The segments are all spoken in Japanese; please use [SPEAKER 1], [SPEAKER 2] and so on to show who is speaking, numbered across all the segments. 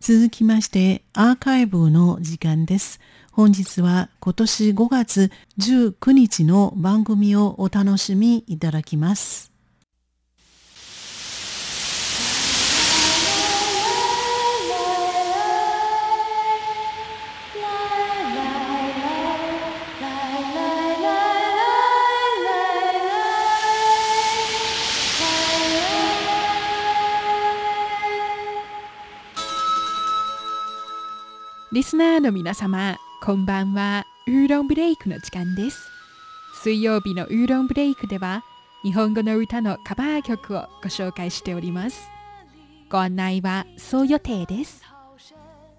[SPEAKER 1] 続きましてアーカイブの時間です。本日は今年5月19日の番組をお楽しみいただきます。
[SPEAKER 2] リスナーの皆様、こんばんは。ウーロンブレイクの時間です。水曜日のウーロンブレイクでは、日本語の歌のカバー曲をご紹介しております。ご案内はそう予定です。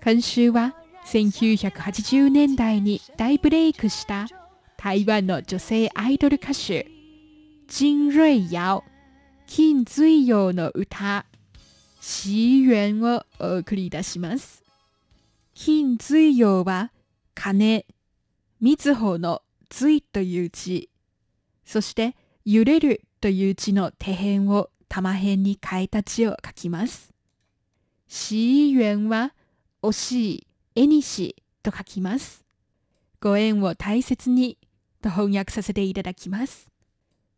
[SPEAKER 2] 今週は1980年代に大ブレイクした台湾の女性アイドル歌手、金瑞瑶、金水陽の歌、シーユンをお送りいたします。金水陽は金、みずほの水という字、そして揺れるという字の手辺を玉辺に変えた字を書きます。シーユンは惜しい、絵にしと書きます。ご縁を大切にと翻訳させていただきます。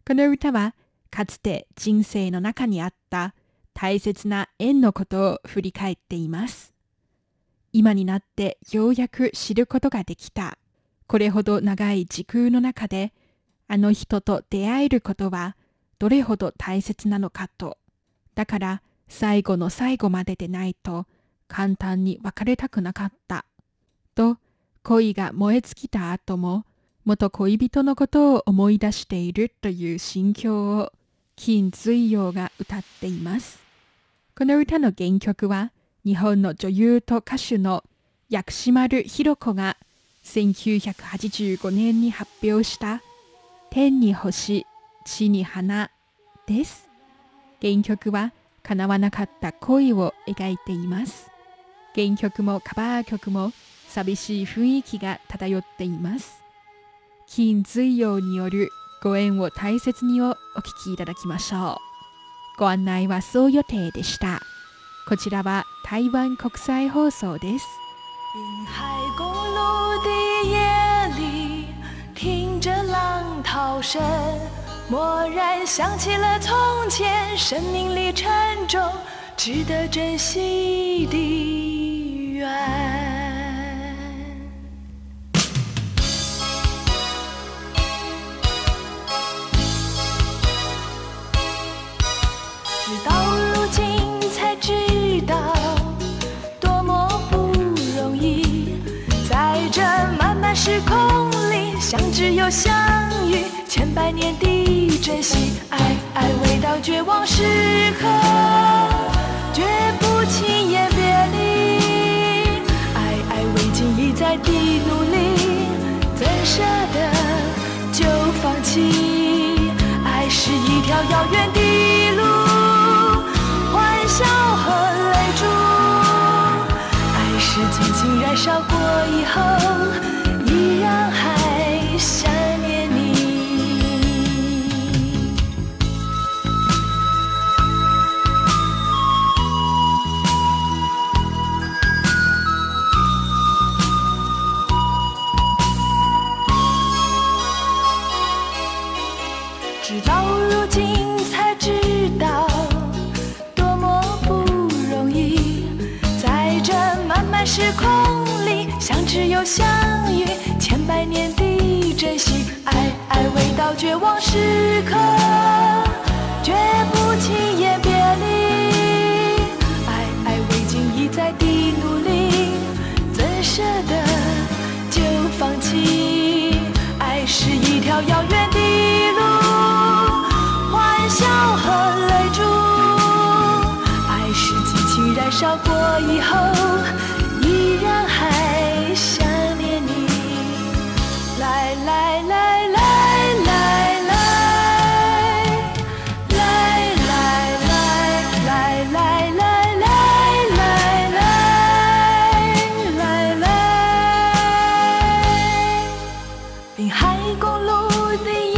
[SPEAKER 2] この歌はかつて人生の中にあった大切な縁のことを振り返っています。今になってようやく知ることができた。これほど長い時空の中で、あの人と出会えることはどれほど大切なのかと。だから最後の最後まででないと簡単に別れたくなかった。と、恋が燃え尽きた後も、元恋人のことを思い出しているという心境を金水陽が歌っています。この歌の原曲は、日本の女優と歌手の薬師丸ひろ子が1985年に発表した天に星、地に花です。原曲は叶わなかった恋を描いています。原曲もカバー曲も寂しい雰囲気が漂っています。金水陽によるご縁を大切にをお聞きいただきましょう。ご案内はそう予定でした。こちらは台湾国際放送です。
[SPEAKER 3] 滨海公路的夜里，听着浪涛声，蓦然想起了从前，生命里沉重、值得珍惜的缘。 相知又相遇，千百年的珍惜，爱爱未到绝望时刻，绝不轻言别离，爱爱未尽一再的努力，怎舍得就放弃？爱是一条遥远的如今才知道多么不容易，在这漫漫时空里，相知又相遇，千百年的珍惜，爱爱未到绝望时刻，绝不轻烧过以后，依然还想念你。来来来来来来来来来来来来来来来来。滨海公路的。